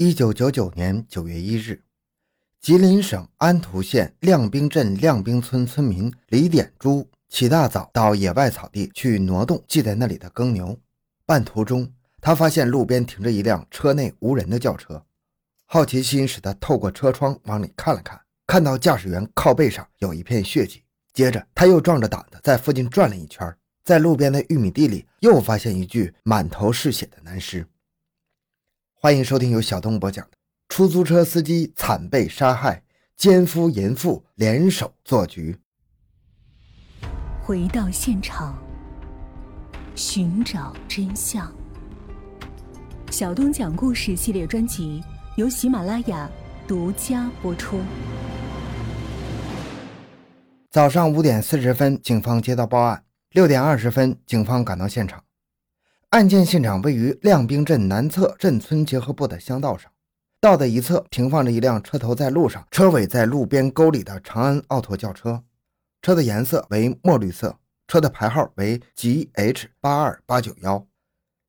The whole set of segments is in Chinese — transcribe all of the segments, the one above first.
一九九九年九月一日，吉林省安图县亮兵镇亮兵村村民李点珠起大早到野外草地去挪动系在那里的耕牛。半途中，他发现路边停着一辆车内无人的轿车，好奇心使他透过车窗往里看了看，看到驾驶员靠背上有一片血迹。接着，他又壮着胆子在附近转了一圈，在路边的玉米地里又发现一具满头是血的男尸。欢迎收听由小东播讲的《出租车司机惨被杀害，奸夫淫妇联手做局》。回到现场，寻找真相。小东讲故事系列专辑由喜马拉雅独家播出。早上五点四十分，警方接到报案，六点二十分，警方赶到现场。案件现场位于亮兵镇南侧镇村结合部的乡道上，道的一侧停放着一辆车头在路上、车尾在路边沟里的长安奥拓轿车，车的颜色为墨绿色，车的牌号为 GH 八二八九幺。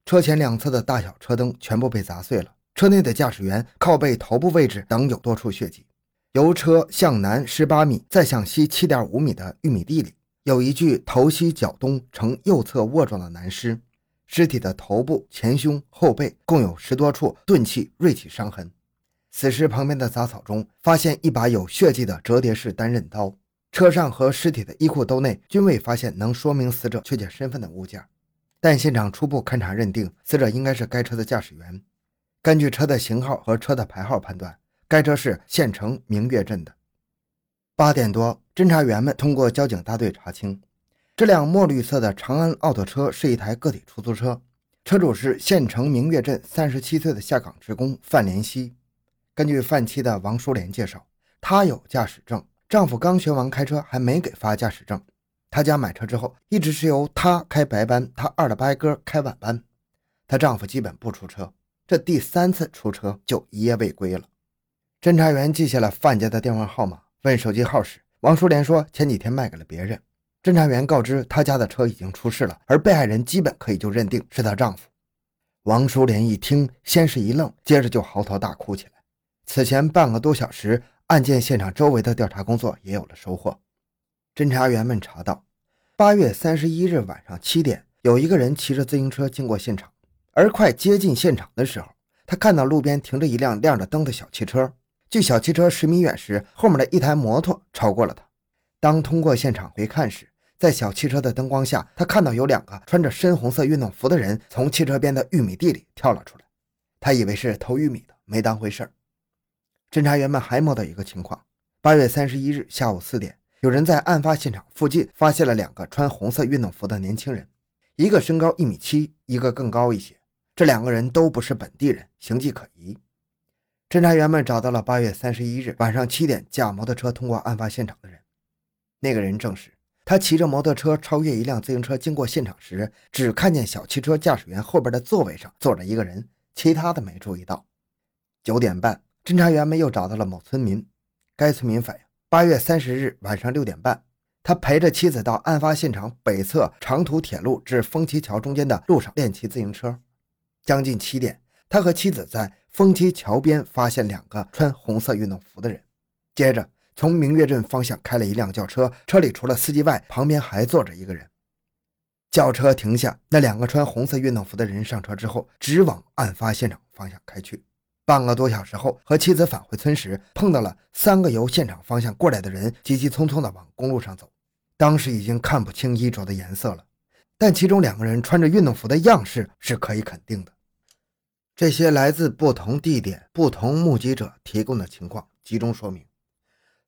车前两侧的大小车灯全部被砸碎了，车内的驾驶员靠背、头部位置等有多处血迹。由车向南十八米，再向西七点五米的玉米地里，有一具头西脚东呈右侧卧状的男尸。尸体的头部、前胸、后背共有十多处钝器、锐器伤痕。死尸旁边的杂草中发现一把有血迹的折叠式单刃刀。车上和尸体的衣裤兜内均未发现能说明死者确切身份的物件，但现场初步勘查认定，死者应该是该车的驾驶员。根据车的型号和车的牌号判断，该车是县城明月镇的。八点多，侦查员们通过交警大队查清。这辆墨绿色的长安奥拓车是一台个体出租车，车主是县城明月镇三十七岁的下岗职工范连熙。根据范妻的王淑莲介绍，她有驾驶证，丈夫刚学完开车，还没给发驾驶证。她家买车之后，一直是由她开白班，她二的八哥开晚班。她丈夫基本不出车，这第三次出车就一夜未归了。侦查员记下了范家的电话号码，问手机号时，王淑莲说前几天卖给了别人。侦查员告知，他家的车已经出事了，而被害人基本可以就认定是她丈夫。王淑莲一听，先是一愣，接着就嚎啕大哭起来。此前半个多小时，案件现场周围的调查工作也有了收获。侦查员们查到，八月三十一日晚上七点，有一个人骑着自行车经过现场，而快接近现场的时候，他看到路边停着一辆亮着灯的小汽车。距小汽车十米远时，后面的一台摩托超过了他。当通过现场回看时，在小汽车的灯光下，他看到有两个穿着深红色运动服的人从汽车边的玉米地里跳了出来。他以为是偷玉米的，没当回事儿。侦查员们还摸到一个情况：八月三十一日下午四点，有人在案发现场附近发现了两个穿红色运动服的年轻人，一个身高一米七，一个更高一些。这两个人都不是本地人，形迹可疑。侦查员们找到了八月三十一日晚上七点驾摩托车通过案发现场的人。那个人证实，他骑着摩托车超越一辆自行车经过现场时，只看见小汽车驾驶员后边的座位上坐着一个人，其他的没注意到。九点半，侦查员们又找到了某村民，该村民反映，八月三十日晚上六点半，他陪着妻子到案发现场北侧长途铁路至枫旗桥中间的路上练骑自行车。将近七点，他和妻子在枫旗桥边发现两个穿红色运动服的人，接着。从明月镇方向开了一辆轿车，车里除了司机外，旁边还坐着一个人。轿车停下，那两个穿红色运动服的人上车之后，直往案发现场方向开去。半个多小时后，和妻子返回村时，碰到了三个由现场方向过来的人，急急匆匆地往公路上走。当时已经看不清衣着的颜色了，但其中两个人穿着运动服的样式是可以肯定的。这些来自不同地点、不同目击者提供的情况，集中说明。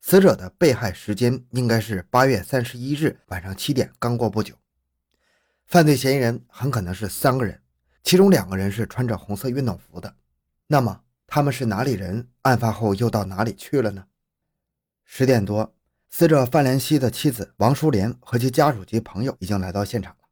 死者的被害时间应该是八月三十一日晚上七点，刚过不久。犯罪嫌疑人很可能是三个人，其中两个人是穿着红色运动服的。那么他们是哪里人？案发后又到哪里去了呢？十点多，死者范连熙的妻子王淑莲和其家属及朋友已经来到现场了。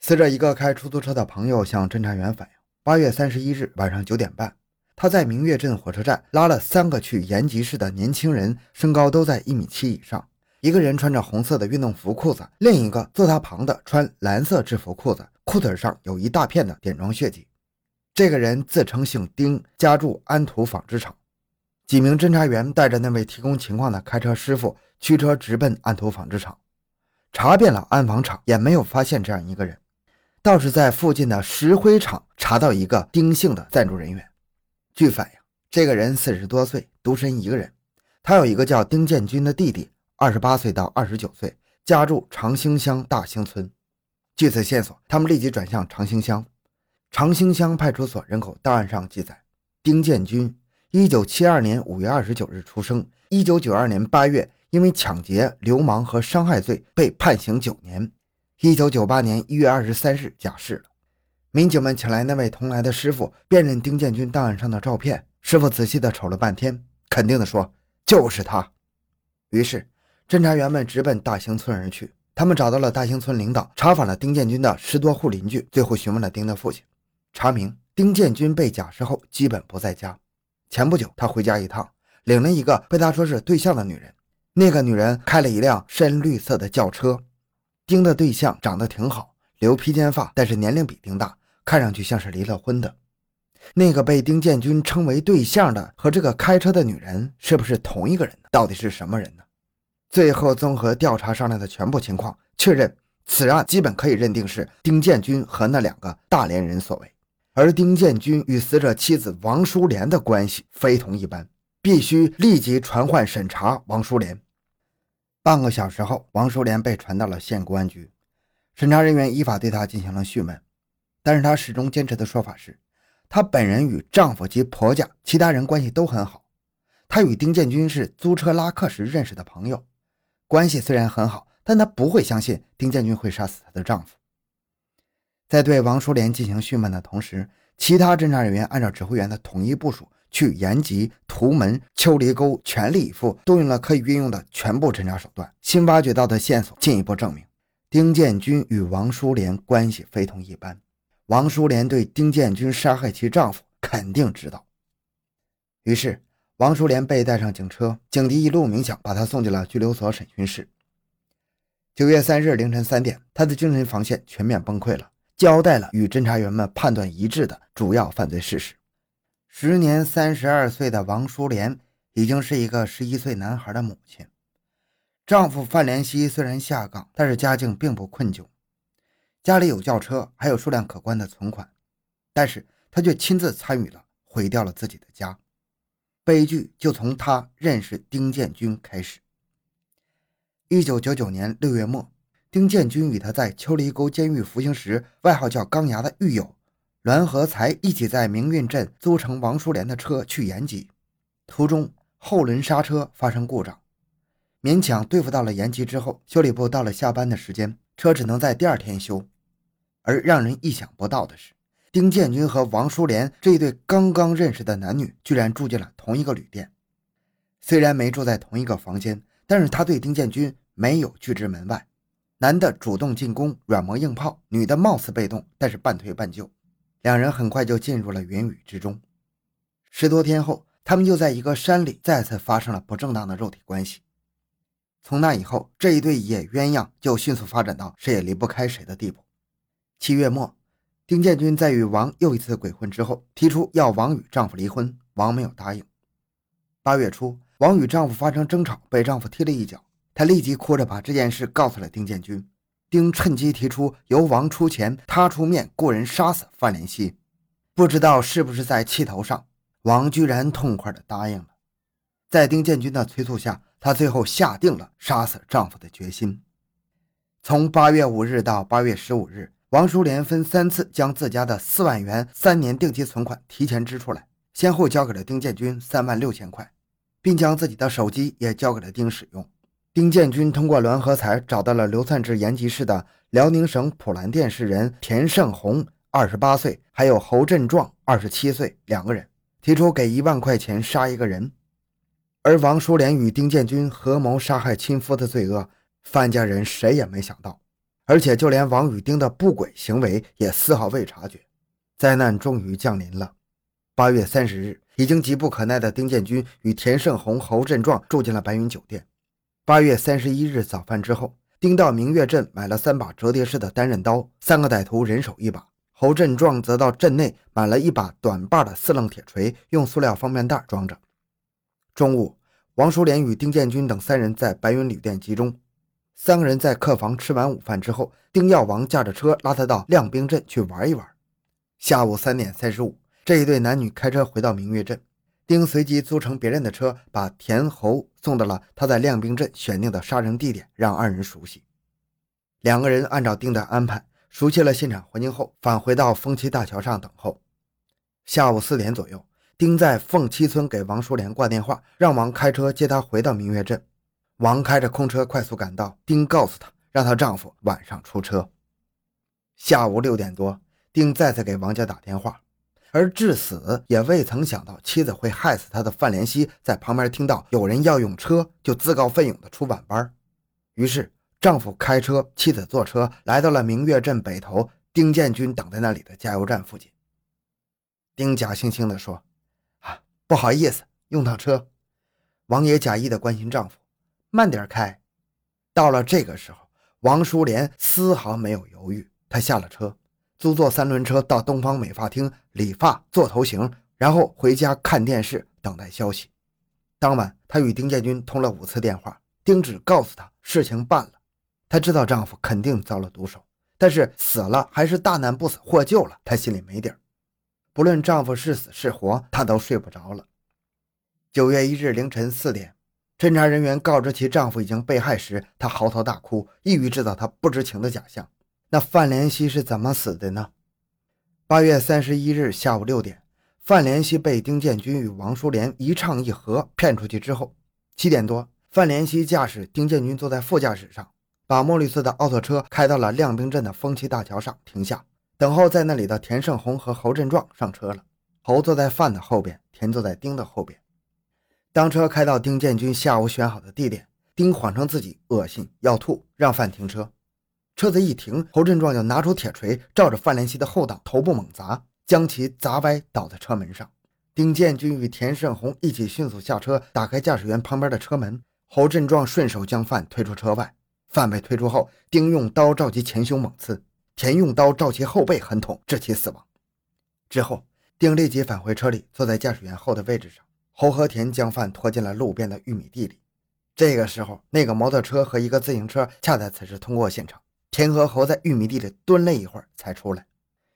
死者一个开出租车的朋友向侦查员反映，八月三十一日晚上九点半。他在明月镇火车站拉了三个去延吉市的年轻人，身高都在一米七以上。一个人穿着红色的运动服裤子，另一个坐他旁的穿蓝色制服裤子，裤腿上有一大片的点状血迹。这个人自称姓丁，家住安图纺织厂。几名侦查员带着那位提供情况的开车师傅驱车直奔安图纺织厂，查遍了安纺厂，也没有发现这样一个人。倒是在附近的石灰厂查到一个丁姓的暂住人员。据反映，这个人四十多岁，独身一个人。他有一个叫丁建军的弟弟，二十八岁到二十九岁，家住长兴乡大兴村。据此线索，他们立即转向长兴乡。长兴乡派出所人口档案上记载，丁建军。一九七二年五月二十九日出生。一九九二年八月，因为抢劫、流氓和伤害罪被判刑九年。一九九八年一月二十三日假释了。民警们请来那位同来的师傅辨认丁建军档案上的照片。师傅仔细的瞅了半天，肯定的说：“就是他。”于是，侦查员们直奔大兴村而去。他们找到了大兴村领导，查访了丁建军的十多户邻居，最后询问了丁的父亲，查明丁建军被假释后基本不在家。前不久，他回家一趟，领了一个被他说是对象的女人。那个女人开了一辆深绿色的轿车。丁的对象长得挺好，留披肩发，但是年龄比丁大，看上去像是离了婚的。那个被丁建军称为对象的和这个开车的女人是不是同一个人呢？到底是什么人呢？最后综合调查上来的全部情况，确认此案基本可以认定是丁建军和那两个大连人所为。而丁建军与死者妻子王淑莲的关系非同一般，必须立即传唤审查王淑莲。半个小时后，王淑莲被传到了县公安局，审查人员依法对她进行了讯问，但是她始终坚持的说法是，她本人与丈夫及婆家其他人关系都很好，她与丁建军是租车拉客时认识的朋友，关系虽然很好，但她不会相信丁建军会杀死她的丈夫。在对王淑莲进行讯问的同时，其他侦查人员按照指挥员的统一部署，去延吉、图门、秋梨沟全力以赴，动用了可以运用的全部侦查手段。新挖掘到的线索进一步证明，丁建军与王淑莲关系非同一般。王淑莲对丁建军杀害其丈夫肯定知道。于是，王淑莲被带上警车，警笛一路鸣响，把她送进了拘留所审讯室。九月三日凌晨三点，她的精神防线全面崩溃了。交代了与侦查员们判断一致的主要犯罪事实。时年三十二岁的王淑莲已经是一个十一岁男孩的母亲。丈夫范连熙虽然下岗，但是家境并不困窘，家里有轿车，还有数量可观的存款，但是他却亲自参与了毁掉了自己的家。悲剧就从他认识丁建军开始。一九九九年六月末。丁建军与他在秋梨沟监狱服刑时，外号叫“钢牙”的狱友栾和才一起在明运镇租乘王淑莲的车去延吉，途中后轮刹车发生故障，勉强对付到了延吉之后，修理部到了下班的时间，车只能在第二天修。而让人意想不到的是，丁建军和王淑莲这一对刚刚认识的男女，居然住进了同一个旅店。虽然没住在同一个房间，但是他对丁建军没有拒之门外。男的主动进攻，软磨硬泡；女的貌似被动，但是半推半就。两人很快就进入了云雨之中。十多天后，他们又在一个山里再次发生了不正当的肉体关系。从那以后，这一对野鸳鸯就迅速发展到谁也离不开谁的地步。七月末，丁建军在与王又一次鬼混之后，提出要王与丈夫离婚，王没有答应。八月初，王与丈夫发生争吵，被丈夫踢了一脚。他立即哭着把这件事告诉了丁建军，丁趁机提出由王出钱，他出面雇人杀死范连熙。不知道是不是在气头上，王居然痛快地答应了。在丁建军的催促下，她最后下定了杀死丈夫的决心。从八月五日到八月十五日，王淑莲分三次将自家的四万元三年定期存款提前支出来，先后交给了丁建军三万六千块，并将自己的手机也交给了丁使用。丁建军通过栾和才找到了流窜至延吉市的辽宁省普兰店市人田胜红，二十八岁，还有侯振壮，二十七岁，两个人提出给一万块钱杀一个人。而王淑莲与丁建军合谋杀害亲夫的罪恶，范家人谁也没想到，而且就连王与丁的不轨行为也丝毫未察觉。灾难终于降临了。八月三十日，已经急不可耐的丁建军与田胜红、侯振壮住进了白云酒店。八月三十一日早饭之后，丁到明月镇买了三把折叠式的单刃刀，三个歹徒人手一把，侯振壮则到镇内买了一把短把的四棱铁锤，用塑料方便袋装着。中午，王淑莲与丁建军等三人在白云旅店集中。三个人在客房吃完午饭之后，丁耀王驾着车拉他到亮兵镇去玩一玩。下午三点三十五，这一对男女开车回到明月镇。丁随即租乘别人的车，把田侯送到了他在亮兵镇选定的杀人地点，让二人熟悉。两个人按照丁的安排，熟悉了现场环境后，返回到凤栖大桥上等候。下午四点左右，丁在凤栖村给王淑莲挂电话，让王开车接她回到明月镇。王开着空车快速赶到，丁告诉她，让她丈夫晚上出车。下午六点多，丁再次给王家打电话。而至死也未曾想到妻子会害死他的范连熙，在旁边听到有人要用车，就自告奋勇的出晚班。于是丈夫开车，妻子坐车，来到了明月镇北头丁建军等在那里的加油站附近。丁假惺惺地说：“啊，不好意思，用趟车。”王也假意的关心丈夫：“慢点开。”到了这个时候，王淑莲丝毫没有犹豫，她下了车。租坐三轮车到东方美发厅理发做头型，然后回家看电视等待消息。当晚，她与丁建军通了五次电话，丁只告诉她事情办了。她知道丈夫肯定遭了毒手，但是死了还是大难不死获救了，她心里没底儿。不论丈夫是死是活，她都睡不着了。九月一日凌晨四点，侦查人员告知其丈夫已经被害时，她嚎啕大哭，意欲制造她不知情的假象。那范连熙是怎么死的呢？八月三十一日下午六点，范连熙被丁建军与王淑莲一唱一和骗出去之后，七点多，范连熙驾驶丁建军坐在副驾驶上，把墨绿色的奥拓车开到了亮兵镇的风旗大桥上停下，等候在那里的田胜红和侯振壮上车了。侯坐在范的后边，田坐在丁的后边。当车开到丁建军下午选好的地点，丁谎称自己恶心要吐，让范停车。车子一停，侯振壮就拿出铁锤，照着范连熙的后挡头部猛砸，将其砸歪，倒在车门上。丁建军与田胜红一起迅速下车，打开驾驶员旁边的车门。侯振壮顺手将范推出车外。范被推出后，丁用刀照其前胸猛刺，田用刀照其后背狠捅，致其死亡。之后，丁立即返回车里，坐在驾驶员后的位置上。侯和田将饭拖进了路边的玉米地里。这个时候，那个摩托车和一个自行车恰在此时通过现场。田和侯在玉米地里蹲了一会儿才出来。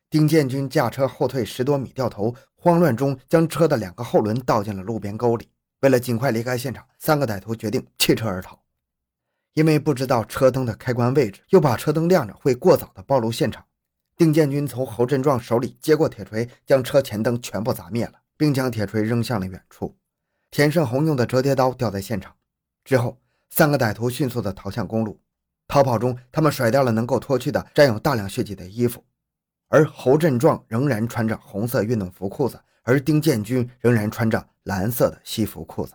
丁建军驾车后退十多米掉头，慌乱中将车的两个后轮倒进了路边沟里。为了尽快离开现场，三个歹徒决定弃车而逃。因为不知道车灯的开关位置，又怕车灯亮着会过早的暴露现场，丁建军从侯振壮手里接过铁锤，将车前灯全部砸灭了，并将铁锤扔向了远处。田胜红用的折叠刀掉在现场之后，三个歹徒迅速地逃向公路。逃跑中，他们甩掉了能够脱去的沾有大量血迹的衣服，而侯振壮仍然穿着红色运动服裤子，而丁建军仍然穿着蓝色的西服裤子。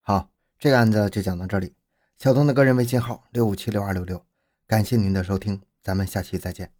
好，这个案子就讲到这里。小东的个人微信号六五七六二六六，感谢您的收听，咱们下期再见。